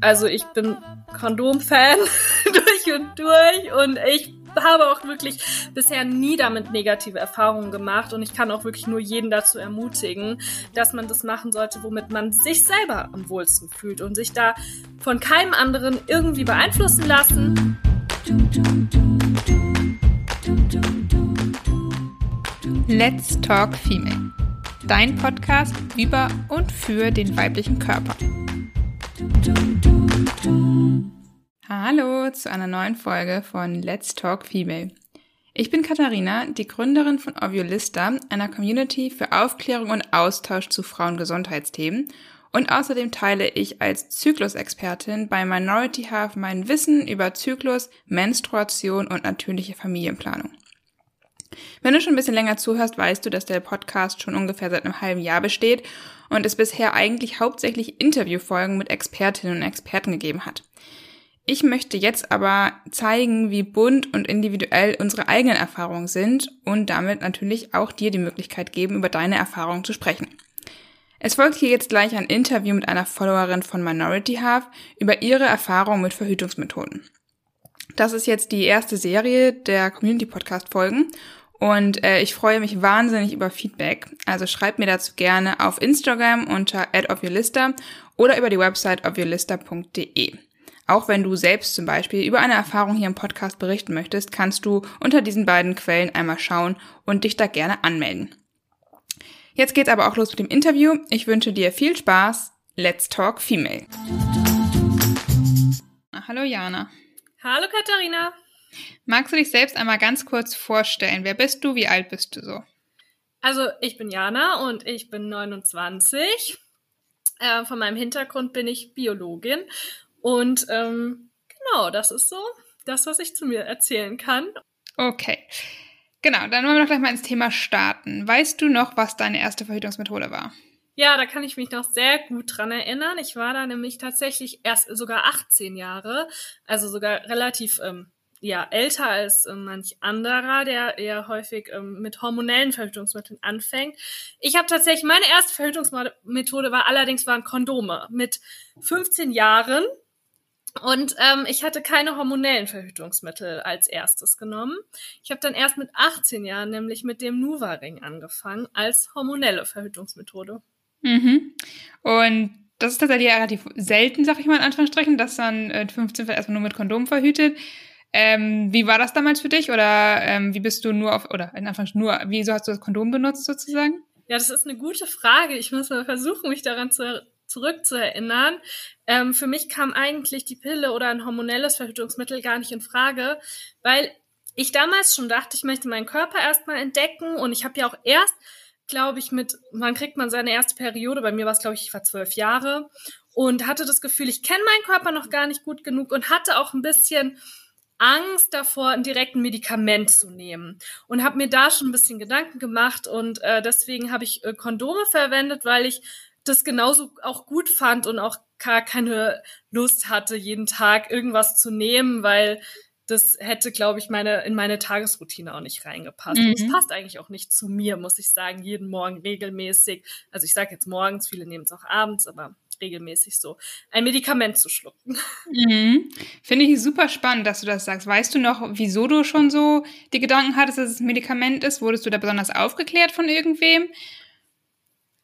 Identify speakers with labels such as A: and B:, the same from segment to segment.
A: Also ich bin Kondom-Fan durch und durch und ich habe auch wirklich bisher nie damit negative Erfahrungen gemacht und ich kann auch wirklich nur jeden dazu ermutigen, dass man das machen sollte, womit man sich selber am wohlsten fühlt und sich da von keinem anderen irgendwie beeinflussen lassen.
B: Let's Talk Female. Dein Podcast über und für den weiblichen Körper. Hallo zu einer neuen Folge von Let's Talk Female. Ich bin Katharina, die Gründerin von Oviolista, einer Community für Aufklärung und Austausch zu Frauengesundheitsthemen. Und außerdem teile ich als Zyklusexpertin bei Minority Half mein Wissen über Zyklus, Menstruation und natürliche Familienplanung. Wenn du schon ein bisschen länger zuhörst, weißt du, dass der Podcast schon ungefähr seit einem halben Jahr besteht und es bisher eigentlich hauptsächlich Interviewfolgen mit Expertinnen und Experten gegeben hat. Ich möchte jetzt aber zeigen, wie bunt und individuell unsere eigenen Erfahrungen sind und damit natürlich auch dir die Möglichkeit geben, über deine Erfahrungen zu sprechen. Es folgt hier jetzt gleich ein Interview mit einer Followerin von Minority Half über ihre Erfahrungen mit Verhütungsmethoden. Das ist jetzt die erste Serie der Community Podcast Folgen und äh, ich freue mich wahnsinnig über Feedback. Also schreib mir dazu gerne auf Instagram unter @ofyourlista oder über die Website ofyourlista.de. Auch wenn du selbst zum Beispiel über eine Erfahrung hier im Podcast berichten möchtest, kannst du unter diesen beiden Quellen einmal schauen und dich da gerne anmelden. Jetzt geht's aber auch los mit dem Interview. Ich wünsche dir viel Spaß. Let's Talk Female. Hallo Jana.
A: Hallo Katharina.
B: Magst du dich selbst einmal ganz kurz vorstellen? Wer bist du? Wie alt bist du so?
A: Also ich bin Jana und ich bin 29. Äh, von meinem Hintergrund bin ich Biologin und ähm, genau, das ist so das, was ich zu mir erzählen kann.
B: Okay. Genau, dann wollen wir doch gleich mal ins Thema starten. Weißt du noch, was deine erste Verhütungsmethode war?
A: Ja, da kann ich mich noch sehr gut dran erinnern. Ich war da nämlich tatsächlich erst sogar 18 Jahre, also sogar relativ ähm, ja älter als äh, manch anderer, der eher häufig ähm, mit hormonellen Verhütungsmitteln anfängt. Ich habe tatsächlich meine erste Verhütungsmethode war allerdings waren Kondome mit 15 Jahren und ähm, ich hatte keine hormonellen Verhütungsmittel als erstes genommen. Ich habe dann erst mit 18 Jahren nämlich mit dem Nuva-Ring angefangen als hormonelle Verhütungsmethode.
B: Mhm. Und das ist tatsächlich relativ selten, sag ich mal in Anführungsstrichen, dass dann äh, 15 erstmal nur mit Kondom verhütet. Ähm, wie war das damals für dich? Oder ähm, wie bist du nur auf, oder in Anführungsstrichen nur, wieso hast du das Kondom benutzt sozusagen?
A: Ja, das ist eine gute Frage. Ich muss mal versuchen, mich daran zu zurückzuerinnern. Ähm, für mich kam eigentlich die Pille oder ein hormonelles Verhütungsmittel gar nicht in Frage, weil ich damals schon dachte, ich möchte meinen Körper erstmal entdecken und ich habe ja auch erst, glaube ich, mit, wann kriegt man seine erste Periode? Bei mir war es, glaube ich, ich war zwölf Jahre und hatte das Gefühl, ich kenne meinen Körper noch gar nicht gut genug und hatte auch ein bisschen Angst davor, ein direkten Medikament zu nehmen und habe mir da schon ein bisschen Gedanken gemacht und äh, deswegen habe ich äh, Kondome verwendet, weil ich das genauso auch gut fand und auch gar keine Lust hatte, jeden Tag irgendwas zu nehmen, weil das hätte, glaube ich, meine, in meine Tagesroutine auch nicht reingepasst. Mhm. Es passt eigentlich auch nicht zu mir, muss ich sagen, jeden Morgen regelmäßig. Also ich sage jetzt morgens, viele nehmen es auch abends, aber regelmäßig so ein Medikament zu schlucken.
B: Mhm. Finde ich super spannend, dass du das sagst. Weißt du noch, wieso du schon so die Gedanken hattest, dass es ein Medikament ist? Wurdest du da besonders aufgeklärt von irgendwem?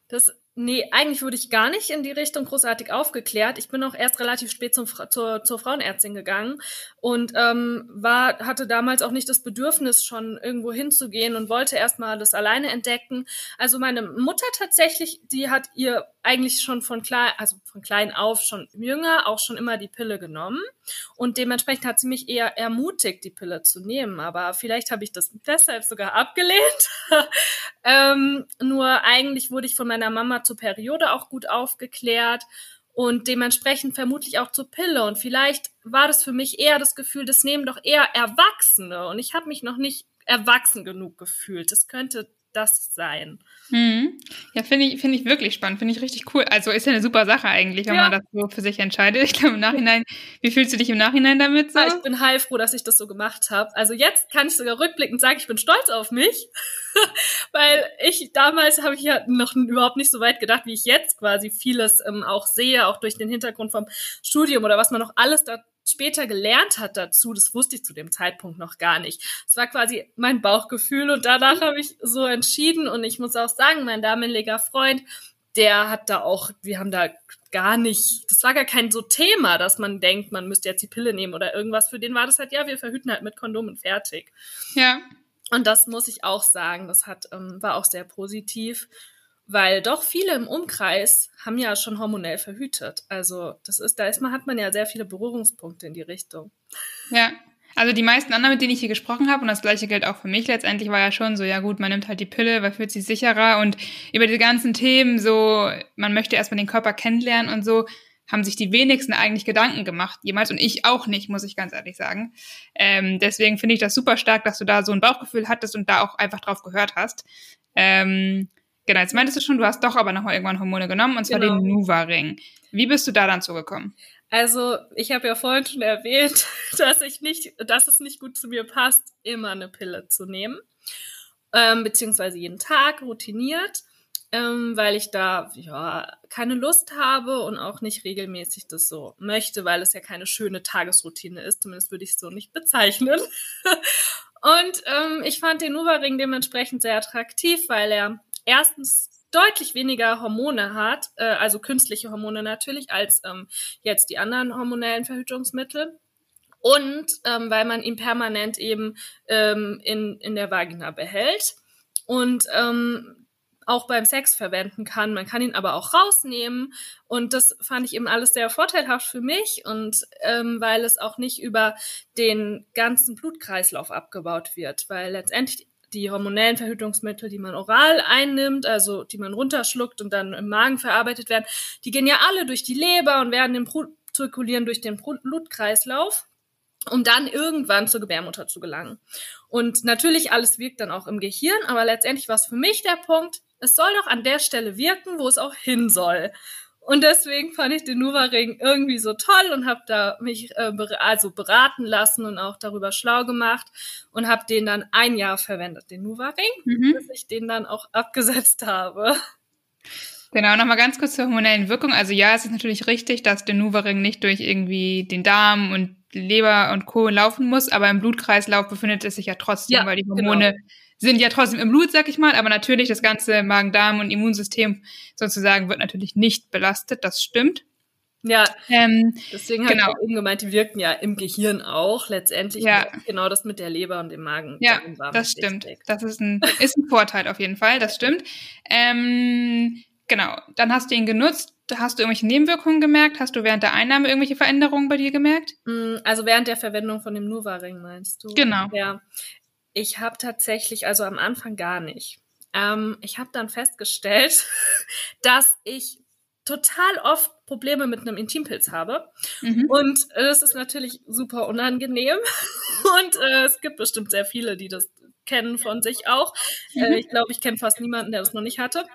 A: Das Nee, eigentlich wurde ich gar nicht in die Richtung großartig aufgeklärt. Ich bin auch erst relativ spät zum, zur, zur Frauenärztin gegangen und ähm, war, hatte damals auch nicht das Bedürfnis, schon irgendwo hinzugehen und wollte erstmal das alleine entdecken. Also meine Mutter tatsächlich, die hat ihr eigentlich schon von klein, also von klein auf schon jünger auch schon immer die Pille genommen und dementsprechend hat sie mich eher ermutigt, die Pille zu nehmen. Aber vielleicht habe ich das deshalb sogar abgelehnt. ähm, nur eigentlich wurde ich von meiner Mama zur Periode auch gut aufgeklärt und dementsprechend vermutlich auch zur Pille. Und vielleicht war das für mich eher das Gefühl, das nehmen doch eher Erwachsene und ich habe mich noch nicht erwachsen genug gefühlt. Das könnte das sein.
B: Mhm. Ja, finde ich, finde ich wirklich spannend, finde ich richtig cool. Also ist ja eine super Sache eigentlich, wenn ja. man das so für sich entscheidet. Ich glaube im Nachhinein, wie fühlst du dich im Nachhinein damit so?
A: Ja, ich bin heilfroh, dass ich das so gemacht habe. Also jetzt kann ich sogar rückblickend sagen, ich bin stolz auf mich, weil ich damals habe ich ja noch überhaupt nicht so weit gedacht, wie ich jetzt quasi vieles ähm, auch sehe, auch durch den Hintergrund vom Studium oder was man noch alles da später gelernt hat dazu, das wusste ich zu dem Zeitpunkt noch gar nicht. Es war quasi mein Bauchgefühl und danach habe ich so entschieden und ich muss auch sagen, mein damaliger Freund, der hat da auch, wir haben da gar nicht, das war gar kein so Thema, dass man denkt, man müsste jetzt die Pille nehmen oder irgendwas. Für den war das halt, ja, wir verhüten halt mit Kondomen fertig.
B: Ja.
A: Und das muss ich auch sagen, das hat, ähm, war auch sehr positiv weil doch viele im Umkreis haben ja schon hormonell verhütet. Also das ist, da ist man, hat man ja sehr viele Berührungspunkte in die Richtung.
B: Ja. Also die meisten anderen, mit denen ich hier gesprochen habe, und das gleiche gilt auch für mich letztendlich, war ja schon so, ja gut, man nimmt halt die Pille, weil fühlt sich sicherer und über die ganzen Themen so, man möchte erstmal den Körper kennenlernen und so, haben sich die wenigsten eigentlich Gedanken gemacht, jemals, und ich auch nicht, muss ich ganz ehrlich sagen. Ähm, deswegen finde ich das super stark, dass du da so ein Bauchgefühl hattest und da auch einfach drauf gehört hast. Ähm, Genau, jetzt meintest du schon, du hast doch aber nochmal irgendwann Hormone genommen, und zwar genau. den Nuva-Ring. Wie bist du da dann zugekommen?
A: Also, ich habe ja vorhin schon erwähnt, dass ich nicht, dass es nicht gut zu mir passt, immer eine Pille zu nehmen. Ähm, beziehungsweise jeden Tag routiniert, ähm, weil ich da ja keine Lust habe und auch nicht regelmäßig das so möchte, weil es ja keine schöne Tagesroutine ist. Zumindest würde ich es so nicht bezeichnen. und ähm, ich fand den Nuva-Ring dementsprechend sehr attraktiv, weil er erstens deutlich weniger Hormone hat, äh, also künstliche Hormone natürlich, als ähm, jetzt die anderen hormonellen Verhütungsmittel. Und ähm, weil man ihn permanent eben ähm, in, in der Vagina behält und ähm, auch beim Sex verwenden kann. Man kann ihn aber auch rausnehmen. Und das fand ich eben alles sehr vorteilhaft für mich und ähm, weil es auch nicht über den ganzen Blutkreislauf abgebaut wird, weil letztendlich die hormonellen Verhütungsmittel, die man oral einnimmt, also die man runterschluckt und dann im Magen verarbeitet werden, die gehen ja alle durch die Leber und werden im zirkulieren durch den Blutkreislauf, um dann irgendwann zur Gebärmutter zu gelangen. Und natürlich alles wirkt dann auch im Gehirn, aber letztendlich war es für mich der Punkt, es soll doch an der Stelle wirken, wo es auch hin soll. Und deswegen fand ich den Nuva-Ring irgendwie so toll und habe da mich äh, also beraten lassen und auch darüber schlau gemacht und habe den dann ein Jahr verwendet, den Nuva-Ring, mhm. bis ich den dann auch abgesetzt habe.
B: Genau, nochmal ganz kurz zur hormonellen Wirkung. Also ja, es ist natürlich richtig, dass der Nuva-Ring nicht durch irgendwie den Darm und Leber und Co. laufen muss, aber im Blutkreislauf befindet es sich ja trotzdem, ja, weil die Hormone genau sind ja trotzdem im Blut, sag ich mal, aber natürlich das ganze Magen-Darm und Immunsystem sozusagen wird natürlich nicht belastet, das stimmt.
A: Ja, ähm, deswegen genau. habe ich eben gemeint, die wirken ja im Gehirn auch letztendlich.
B: Ja.
A: Genau das mit der Leber und dem Magen.
B: Ja, das stimmt. Das ist ein, ist ein Vorteil auf jeden Fall, das stimmt. Ähm, genau, dann hast du ihn genutzt. Hast du irgendwelche Nebenwirkungen gemerkt? Hast du während der Einnahme irgendwelche Veränderungen bei dir gemerkt?
A: Mm, also während der Verwendung von dem Nuva-Ring meinst du?
B: Genau.
A: Ja. Ich habe tatsächlich, also am Anfang gar nicht. Ähm, ich habe dann festgestellt, dass ich total oft Probleme mit einem Intimpilz habe. Mhm. Und das ist natürlich super unangenehm. Und äh, es gibt bestimmt sehr viele, die das kennen von sich auch. Äh, ich glaube, ich kenne fast niemanden, der das noch nicht hatte.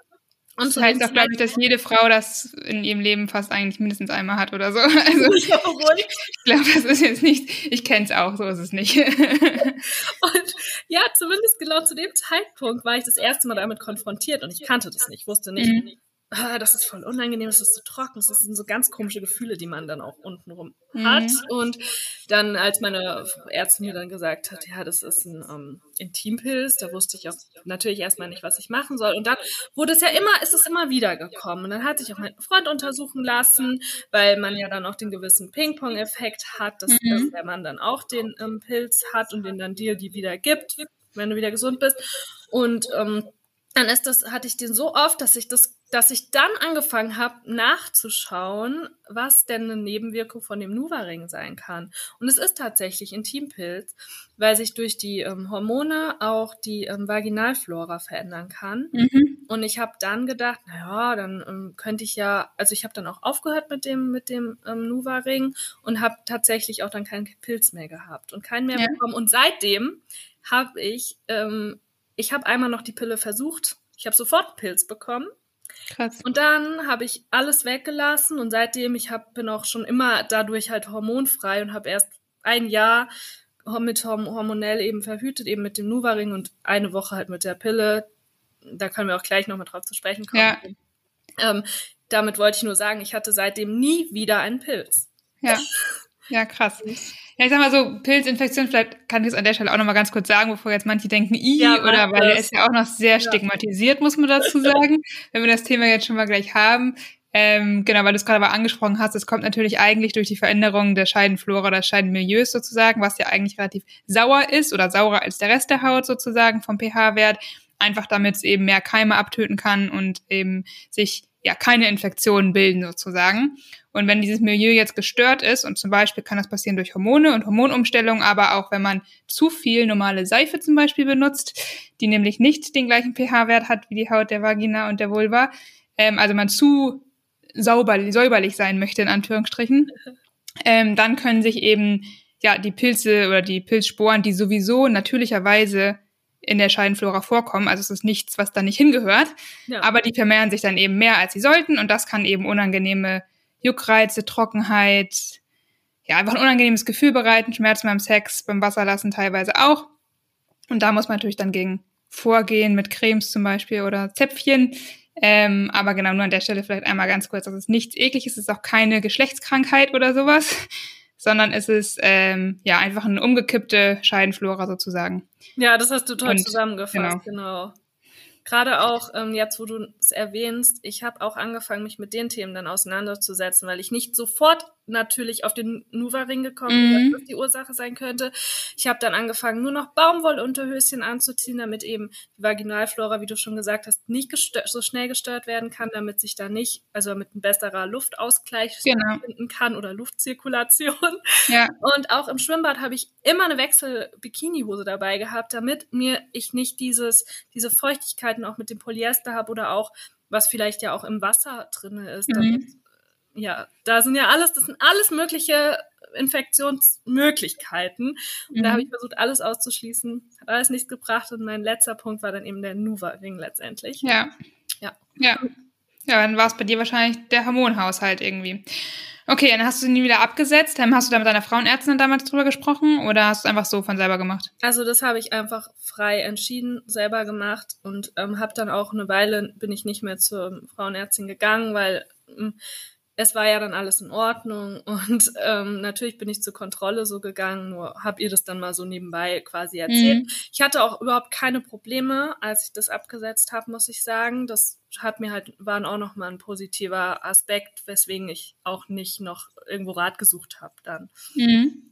B: Und das heißt auch, glaube ich, dass jede Frau das in ihrem Leben fast eigentlich mindestens einmal hat oder so. Also, ich glaube, das ist jetzt nicht, ich kenne es auch, so ist es nicht.
A: und ja, zumindest genau zu dem Zeitpunkt war ich das erste Mal damit konfrontiert und ich kannte das nicht, wusste nicht, mhm ah, das ist voll unangenehm, das ist so trocken, das sind so ganz komische Gefühle, die man dann auch untenrum mhm. hat. Und dann, als meine Ärztin mir dann gesagt hat, ja, das ist ein ähm, Intimpilz, da wusste ich auch natürlich erstmal nicht, was ich machen soll. Und dann wurde es ja immer, ist es immer wieder gekommen. Und dann hat sich auch mein Freund untersuchen lassen, weil man ja dann auch den gewissen Ping-Pong-Effekt hat, dass, mhm. dass der Mann dann auch den ähm, Pilz hat und den dann dir die wieder gibt, wenn du wieder gesund bist. Und ähm, dann ist das, hatte ich den so oft, dass ich das, dass ich dann angefangen habe, nachzuschauen, was denn eine Nebenwirkung von dem Nuva-Ring sein kann. Und es ist tatsächlich Intimpilz, weil sich durch die ähm, Hormone auch die ähm, Vaginalflora verändern kann. Mhm. Und ich habe dann gedacht, naja, dann ähm, könnte ich ja, also ich habe dann auch aufgehört mit dem mit dem ähm, Nuva-Ring und habe tatsächlich auch dann keinen Pilz mehr gehabt und keinen mehr ja. bekommen. Und seitdem habe ich ähm, ich habe einmal noch die Pille versucht. Ich habe sofort Pilz bekommen.
B: Krass.
A: Und dann habe ich alles weggelassen und seitdem ich hab, bin auch schon immer dadurch halt hormonfrei und habe erst ein Jahr mit hormonell eben verhütet, eben mit dem Nuvaring und eine Woche halt mit der Pille. Da können wir auch gleich nochmal drauf zu sprechen kommen. Ja. Ähm, damit wollte ich nur sagen, ich hatte seitdem nie wieder einen Pilz.
B: Ja. Ja, krass. Ja, ich sag mal so, Pilzinfektion, vielleicht kann ich es an der Stelle auch nochmal ganz kurz sagen, bevor jetzt manche denken, i, ja, oder weil er ist ja auch noch sehr ja. stigmatisiert, muss man dazu sagen, wenn wir das Thema jetzt schon mal gleich haben. Ähm, genau, weil du es gerade aber angesprochen hast, es kommt natürlich eigentlich durch die Veränderung der Scheidenflora, des Scheidenmilieus sozusagen, was ja eigentlich relativ sauer ist oder saurer als der Rest der Haut sozusagen vom pH-Wert, einfach damit es eben mehr Keime abtöten kann und eben sich ja keine Infektionen bilden sozusagen. Und wenn dieses Milieu jetzt gestört ist, und zum Beispiel kann das passieren durch Hormone und Hormonumstellung, aber auch wenn man zu viel normale Seife zum Beispiel benutzt, die nämlich nicht den gleichen pH-Wert hat wie die Haut der Vagina und der Vulva, ähm, also man zu sauber, säuberlich sein möchte, in Anführungsstrichen, ähm, dann können sich eben ja die Pilze oder die Pilzsporen, die sowieso natürlicherweise in der Scheidenflora vorkommen. Also es ist nichts, was da nicht hingehört. Ja. Aber die vermehren sich dann eben mehr, als sie sollten. Und das kann eben unangenehme Juckreize, Trockenheit, ja, einfach ein unangenehmes Gefühl bereiten, Schmerzen beim Sex, beim Wasserlassen teilweise auch. Und da muss man natürlich dann gegen vorgehen, mit Cremes zum Beispiel oder Zäpfchen. Ähm, aber genau, nur an der Stelle vielleicht einmal ganz kurz, das ist nichts ekliges, es ist auch keine Geschlechtskrankheit oder sowas, sondern es ist ähm, ja einfach eine umgekippte Scheidenflora sozusagen.
A: Ja, das hast du toll Und, zusammengefasst, genau. genau. Gerade auch ähm, jetzt, wo du es erwähnst, ich habe auch angefangen, mich mit den Themen dann auseinanderzusetzen, weil ich nicht sofort natürlich auf den Nuva-Ring gekommen mhm. das die Ursache sein könnte. Ich habe dann angefangen, nur noch Baumwollunterhöschen anzuziehen, damit eben die Vaginalflora, wie du schon gesagt hast, nicht so schnell gestört werden kann, damit sich da nicht, also damit ein besserer Luftausgleich genau. finden kann oder Luftzirkulation. Ja. Und auch im Schwimmbad habe ich immer eine Wechsel-Bikini-Hose dabei gehabt, damit mir ich nicht dieses, diese Feuchtigkeit Möglichkeiten auch mit dem Polyester habe oder auch, was vielleicht ja auch im Wasser drin ist. Mhm. Ja, da sind ja alles, das sind alles mögliche Infektionsmöglichkeiten. Und mhm. da habe ich versucht, alles auszuschließen. Hat alles nichts gebracht. Und mein letzter Punkt war dann eben der Nuva-Ring letztendlich.
B: Ja. Ja. Ja. Ja, dann war es bei dir wahrscheinlich der Hormonhaushalt irgendwie. Okay, dann hast du ihn nie wieder abgesetzt. Hast du da mit deiner Frauenärztin damals drüber gesprochen oder hast du es einfach so von selber gemacht?
A: Also das habe ich einfach frei entschieden, selber gemacht und ähm, habe dann auch eine Weile, bin ich nicht mehr zur Frauenärztin gegangen, weil ähm, es war ja dann alles in Ordnung und ähm, natürlich bin ich zur Kontrolle so gegangen, nur habe ihr das dann mal so nebenbei quasi erzählt. Mhm. Ich hatte auch überhaupt keine Probleme, als ich das abgesetzt habe, muss ich sagen. Das hat mir halt, waren auch nochmal ein positiver Aspekt, weswegen ich auch nicht noch irgendwo Rat gesucht habe dann.
B: Mhm.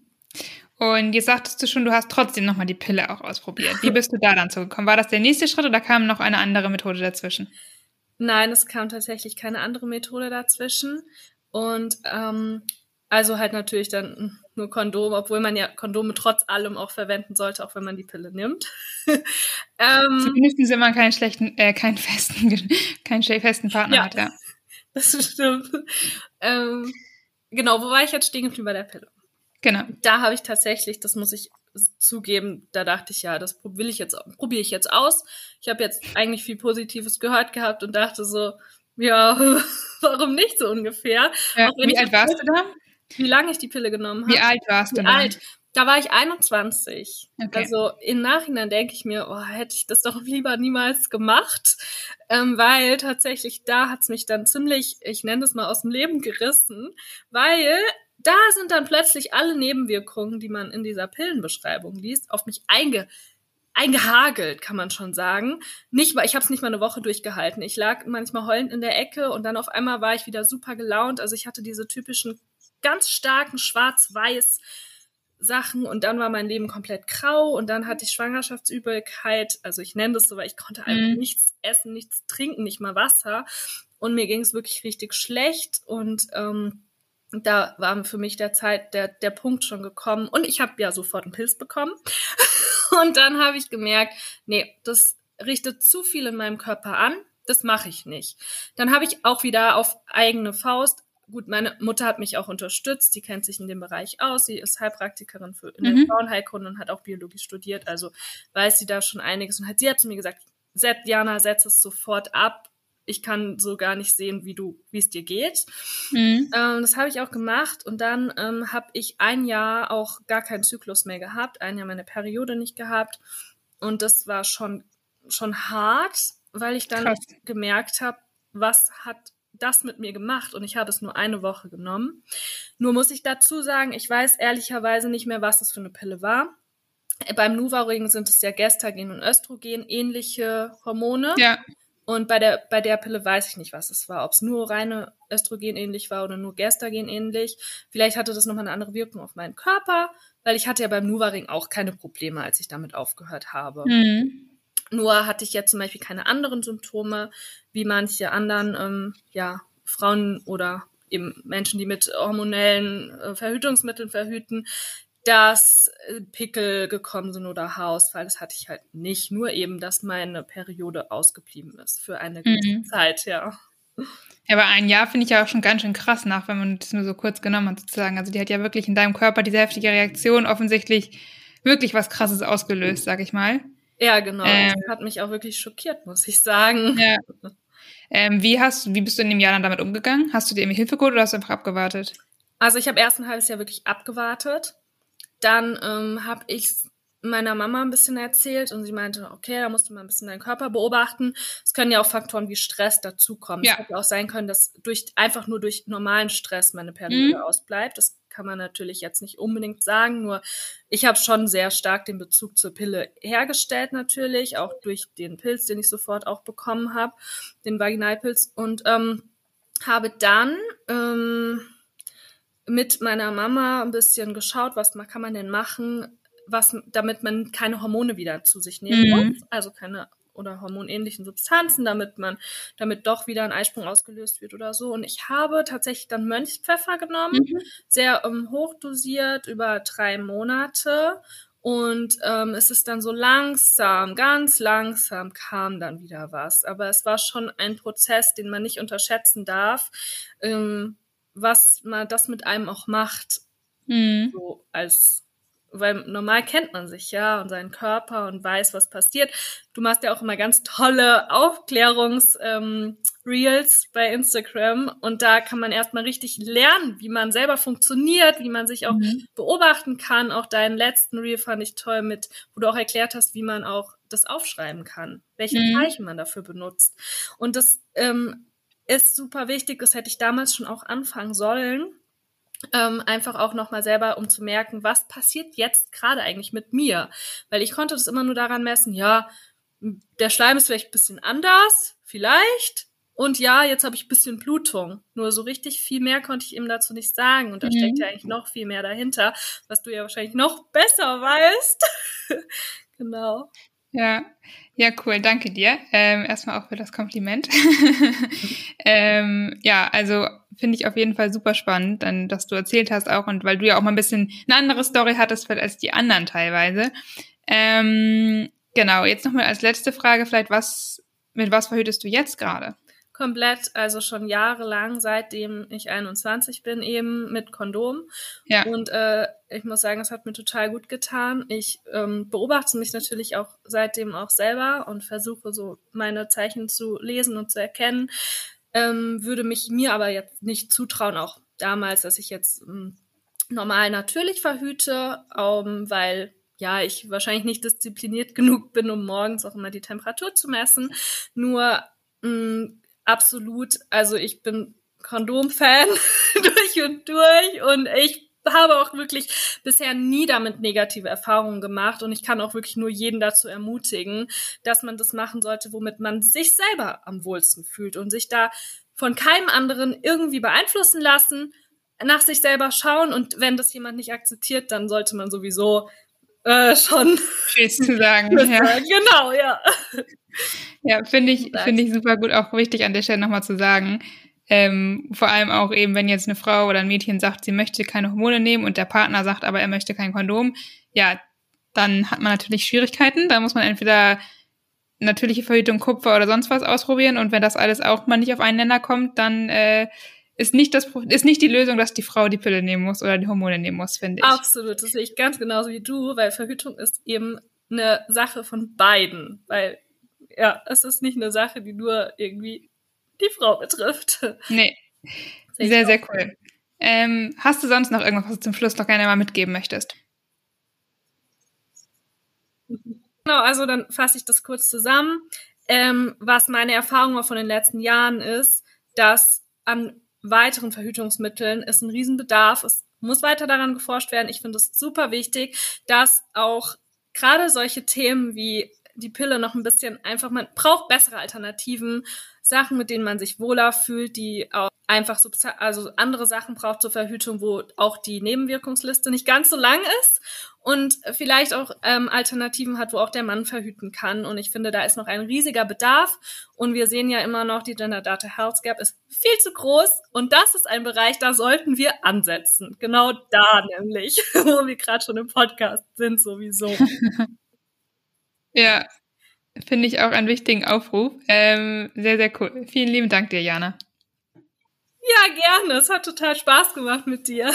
B: Und jetzt sagtest du schon, du hast trotzdem nochmal die Pille auch ausprobiert. Wie bist du da dann zugekommen? War das der nächste Schritt oder kam noch eine andere Methode dazwischen?
A: Nein, es kam tatsächlich keine andere Methode dazwischen. Und ähm, also halt natürlich dann nur Kondom, obwohl man ja Kondome trotz allem auch verwenden sollte, auch wenn man die Pille nimmt.
B: ähm, Zumindest wenn man keinen schlechten, äh, keinen festen, keinen festen Partner ja, hat, ja.
A: Das stimmt. Ähm, genau, wo war ich jetzt stehen geblieben bei der Pille?
B: Genau.
A: Da habe ich tatsächlich, das muss ich zugeben, da dachte ich ja, das will ich jetzt, probiere ich jetzt aus. Ich habe jetzt eigentlich viel Positives gehört gehabt und dachte so, ja, warum nicht so ungefähr?
B: Ja, wie alt warst du da?
A: Wie lange ich die Pille genommen habe.
B: Wie alt warst wie du? Alt?
A: Da war ich 21. Okay. Also im Nachhinein denke ich mir, oh, hätte ich das doch lieber niemals gemacht, ähm, weil tatsächlich da hat's mich dann ziemlich, ich nenne das mal aus dem Leben gerissen, weil da sind dann plötzlich alle Nebenwirkungen, die man in dieser Pillenbeschreibung liest, auf mich einge eingehagelt, kann man schon sagen. Nicht, ich habe es nicht mal eine Woche durchgehalten. Ich lag manchmal heulend in der Ecke und dann auf einmal war ich wieder super gelaunt. Also ich hatte diese typischen ganz starken Schwarz-Weiß Sachen und dann war mein Leben komplett grau und dann hatte ich Schwangerschaftsübelkeit. Also ich nenne das so, weil ich konnte einfach mhm. nichts essen, nichts trinken, nicht mal Wasser und mir ging es wirklich richtig schlecht und ähm, da war für mich der Zeit der der Punkt schon gekommen. Und ich habe ja sofort einen Pilz bekommen. Und dann habe ich gemerkt, nee, das richtet zu viel in meinem Körper an, das mache ich nicht. Dann habe ich auch wieder auf eigene Faust gut, meine Mutter hat mich auch unterstützt, die kennt sich in dem Bereich aus, sie ist Heilpraktikerin für in der mhm. Frauenheilkunde und hat auch Biologie studiert, also weiß sie da schon einiges. Und hat sie hat zu mir gesagt, Jana, setz es sofort ab. Ich kann so gar nicht sehen, wie du, wie es dir geht. Mhm. Ähm, das habe ich auch gemacht und dann ähm, habe ich ein Jahr auch gar keinen Zyklus mehr gehabt, ein Jahr meine Periode nicht gehabt und das war schon schon hart, weil ich dann Krass. gemerkt habe, was hat das mit mir gemacht und ich habe es nur eine Woche genommen. Nur muss ich dazu sagen, ich weiß ehrlicherweise nicht mehr, was das für eine Pille war. Beim Nuvaring sind es ja Gestagen und Östrogen ähnliche Hormone. Ja. Und bei der, bei der Pille weiß ich nicht, was es war. Ob es nur reine Östrogen ähnlich war oder nur Gestagen ähnlich. Vielleicht hatte das nochmal eine andere Wirkung auf meinen Körper, weil ich hatte ja beim Nuvaring auch keine Probleme, als ich damit aufgehört habe. Mhm. Nur hatte ich jetzt zum Beispiel keine anderen Symptome, wie manche anderen ähm, ja, Frauen oder eben Menschen, die mit hormonellen äh, Verhütungsmitteln verhüten, dass äh, Pickel gekommen sind oder Haarausfall. Das hatte ich halt nicht. Nur eben, dass meine Periode ausgeblieben ist für eine mhm. Zeit, ja.
B: Ja, aber ein Jahr finde ich ja auch schon ganz schön krass nach, wenn man das nur so kurz genommen hat, sozusagen. Also die hat ja wirklich in deinem Körper diese heftige Reaktion offensichtlich wirklich was Krasses ausgelöst, sag ich mal.
A: Ja, genau. Ähm, das hat mich auch wirklich schockiert, muss ich sagen. Ja.
B: Ähm, wie hast, wie bist du in dem Jahr dann damit umgegangen? Hast du dir irgendwie Hilfe geholt oder hast du einfach abgewartet?
A: Also ich habe erst ein halbes Jahr wirklich abgewartet. Dann ähm, habe ich meiner Mama ein bisschen erzählt und sie meinte, okay, da musst du mal ein bisschen deinen Körper beobachten. Es können ja auch Faktoren wie Stress dazukommen. Ja. Es hätte auch sein können, dass durch einfach nur durch normalen Stress meine Periode mhm. ausbleibt. Das kann man natürlich jetzt nicht unbedingt sagen, nur ich habe schon sehr stark den Bezug zur Pille hergestellt natürlich, auch durch den Pilz, den ich sofort auch bekommen habe, den Vaginalpilz und ähm, habe dann ähm, mit meiner Mama ein bisschen geschaut, was kann man denn machen, was, damit man keine Hormone wieder zu sich nehmen mhm. muss, also keine oder hormonähnlichen Substanzen, damit man, damit doch wieder ein Eisprung ausgelöst wird oder so. Und ich habe tatsächlich dann Mönchspfeffer genommen, mhm. sehr ähm, hochdosiert über drei Monate. Und ähm, es ist dann so langsam, ganz langsam kam dann wieder was. Aber es war schon ein Prozess, den man nicht unterschätzen darf, ähm, was man das mit einem auch macht. Mhm. So als weil normal kennt man sich ja und seinen Körper und weiß, was passiert. Du machst ja auch immer ganz tolle Aufklärungs-Reels ähm, bei Instagram und da kann man erstmal richtig lernen, wie man selber funktioniert, wie man sich auch mhm. beobachten kann. Auch deinen letzten Reel fand ich toll mit, wo du auch erklärt hast, wie man auch das aufschreiben kann, welche mhm. Zeichen man dafür benutzt. Und das ähm, ist super wichtig, das hätte ich damals schon auch anfangen sollen ähm, einfach auch nochmal selber, um zu merken, was passiert jetzt gerade eigentlich mit mir. Weil ich konnte das immer nur daran messen, ja, der Schleim ist vielleicht ein bisschen anders, vielleicht. Und ja, jetzt habe ich ein bisschen Blutung. Nur so richtig viel mehr konnte ich ihm dazu nicht sagen. Und da mhm. steckt ja eigentlich noch viel mehr dahinter, was du ja wahrscheinlich noch besser weißt. genau.
B: Ja, ja, cool, danke dir. Ähm, erstmal auch für das Kompliment. ähm, ja, also finde ich auf jeden Fall super spannend, dann, dass du erzählt hast auch und weil du ja auch mal ein bisschen eine andere Story hattest als die anderen teilweise. Ähm, genau, jetzt nochmal als letzte Frage vielleicht, was, mit was verhütest du jetzt gerade?
A: Komplett, also schon jahrelang, seitdem ich 21 bin, eben mit Kondom. Ja. Und äh, ich muss sagen, es hat mir total gut getan. Ich ähm, beobachte mich natürlich auch seitdem auch selber und versuche so meine Zeichen zu lesen und zu erkennen. Ähm, würde mich mir aber jetzt nicht zutrauen, auch damals, dass ich jetzt ähm, normal natürlich verhüte, ähm, weil ja, ich wahrscheinlich nicht diszipliniert genug bin, um morgens auch immer die Temperatur zu messen. Nur mh, mm, absolut, also ich bin Kondom-Fan durch und durch und ich habe auch wirklich bisher nie damit negative Erfahrungen gemacht und ich kann auch wirklich nur jeden dazu ermutigen, dass man das machen sollte, womit man sich selber am wohlsten fühlt und sich da von keinem anderen irgendwie beeinflussen lassen, nach sich selber schauen und wenn das jemand nicht akzeptiert, dann sollte man sowieso äh, schon
B: Tschüss zu sagen.
A: ja. Genau, ja.
B: Ja, finde ich, finde ich super gut, auch wichtig an der Stelle nochmal zu sagen. Ähm, vor allem auch eben, wenn jetzt eine Frau oder ein Mädchen sagt, sie möchte keine Hormone nehmen und der Partner sagt, aber er möchte kein Kondom, ja, dann hat man natürlich Schwierigkeiten. Da muss man entweder natürliche Verhütung, Kupfer oder sonst was ausprobieren und wenn das alles auch mal nicht auf einen Nenner kommt, dann äh, ist nicht das ist nicht die Lösung, dass die Frau die Pille nehmen muss oder die Hormone nehmen muss, finde ich.
A: Absolut, das sehe ich ganz genauso wie du, weil Verhütung ist eben eine Sache von beiden, weil ja, es ist nicht eine Sache, die nur irgendwie die Frau betrifft.
B: Nee. Sehr, sehr cool. Ähm, hast du sonst noch irgendwas, was du zum Schluss noch gerne mal mitgeben möchtest?
A: Genau, also dann fasse ich das kurz zusammen. Ähm, was meine Erfahrung auch von den letzten Jahren ist, dass an weiteren Verhütungsmitteln ist ein Riesenbedarf. Es muss weiter daran geforscht werden. Ich finde es super wichtig, dass auch gerade solche Themen wie die Pille noch ein bisschen einfach, man braucht bessere Alternativen, Sachen, mit denen man sich wohler fühlt, die auch einfach so, also andere Sachen braucht zur Verhütung, wo auch die Nebenwirkungsliste nicht ganz so lang ist und vielleicht auch ähm, Alternativen hat, wo auch der Mann verhüten kann. Und ich finde, da ist noch ein riesiger Bedarf. Und wir sehen ja immer noch, die Gender Data Health Gap ist viel zu groß. Und das ist ein Bereich, da sollten wir ansetzen. Genau da nämlich, wo wir gerade schon im Podcast sind sowieso.
B: ja, finde ich auch einen wichtigen Aufruf. Ähm, sehr, sehr cool. Vielen lieben Dank dir, Jana.
A: Ja, gerne. Es hat total Spaß gemacht mit dir.